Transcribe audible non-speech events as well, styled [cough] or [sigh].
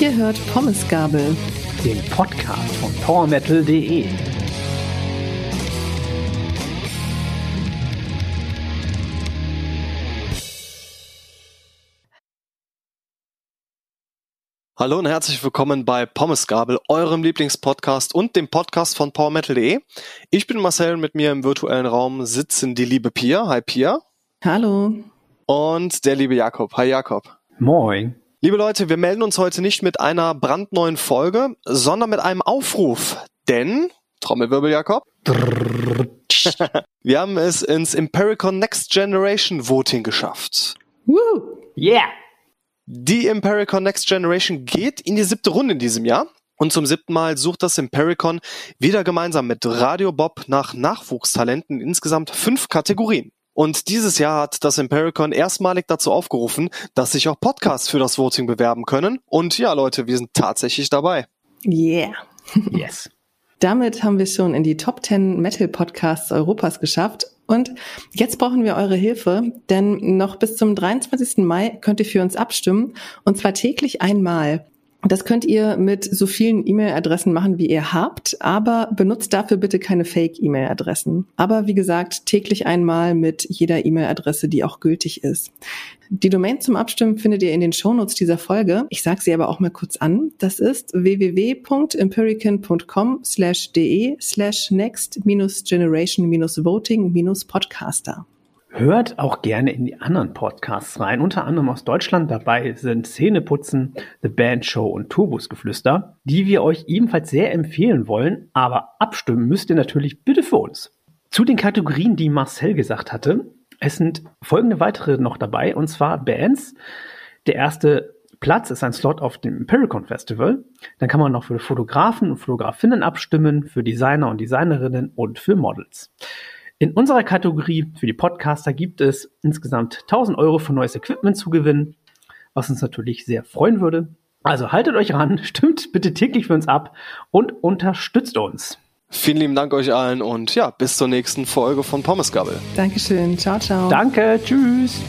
Ihr hört Pommesgabel, den Podcast von PowerMetal.de. Hallo und herzlich willkommen bei Pommesgabel, eurem Lieblingspodcast und dem Podcast von PowerMetal.de. Ich bin Marcel und mit mir im virtuellen Raum sitzen die liebe Pia. Hi Pia. Hallo. Und der liebe Jakob. Hi Jakob. Moin. Liebe Leute, wir melden uns heute nicht mit einer brandneuen Folge, sondern mit einem Aufruf. Denn, Trommelwirbel Jakob, [laughs] wir haben es ins Impericon Next Generation Voting geschafft. Woo! Yeah! Die Impericon Next Generation geht in die siebte Runde in diesem Jahr. Und zum siebten Mal sucht das Impericon wieder gemeinsam mit Radio Bob nach Nachwuchstalenten in insgesamt fünf Kategorien. Und dieses Jahr hat das Impericon erstmalig dazu aufgerufen, dass sich auch Podcasts für das Voting bewerben können. Und ja, Leute, wir sind tatsächlich dabei. Yeah. [laughs] Yes. Damit haben wir schon in die Top 10 Metal Podcasts Europas geschafft. Und jetzt brauchen wir eure Hilfe, denn noch bis zum 23. Mai könnt ihr für uns abstimmen und zwar täglich einmal. Das könnt ihr mit so vielen E-Mail-Adressen machen, wie ihr habt, aber benutzt dafür bitte keine Fake-E-Mail-Adressen. Aber wie gesagt, täglich einmal mit jeder E-Mail-Adresse, die auch gültig ist. Die Domain zum Abstimmen findet ihr in den Shownotes dieser Folge. Ich sage sie aber auch mal kurz an. Das ist www.empirican.com slash de slash next-generation-voting-podcaster. Hört auch gerne in die anderen Podcasts rein. Unter anderem aus Deutschland dabei sind Szeneputzen, The Band Show und Turbusgeflüster, die wir euch ebenfalls sehr empfehlen wollen. Aber abstimmen müsst ihr natürlich bitte für uns. Zu den Kategorien, die Marcel gesagt hatte, es sind folgende weitere noch dabei, und zwar Bands. Der erste Platz ist ein Slot auf dem Empiricon Festival. Dann kann man noch für Fotografen und Fotografinnen abstimmen, für Designer und Designerinnen und für Models. In unserer Kategorie für die Podcaster gibt es insgesamt 1000 Euro für neues Equipment zu gewinnen, was uns natürlich sehr freuen würde. Also haltet euch ran, [laughs] stimmt bitte täglich für uns ab und unterstützt uns. Vielen lieben Dank euch allen und ja, bis zur nächsten Folge von Pommesgabel. Dankeschön. Ciao, ciao. Danke, tschüss.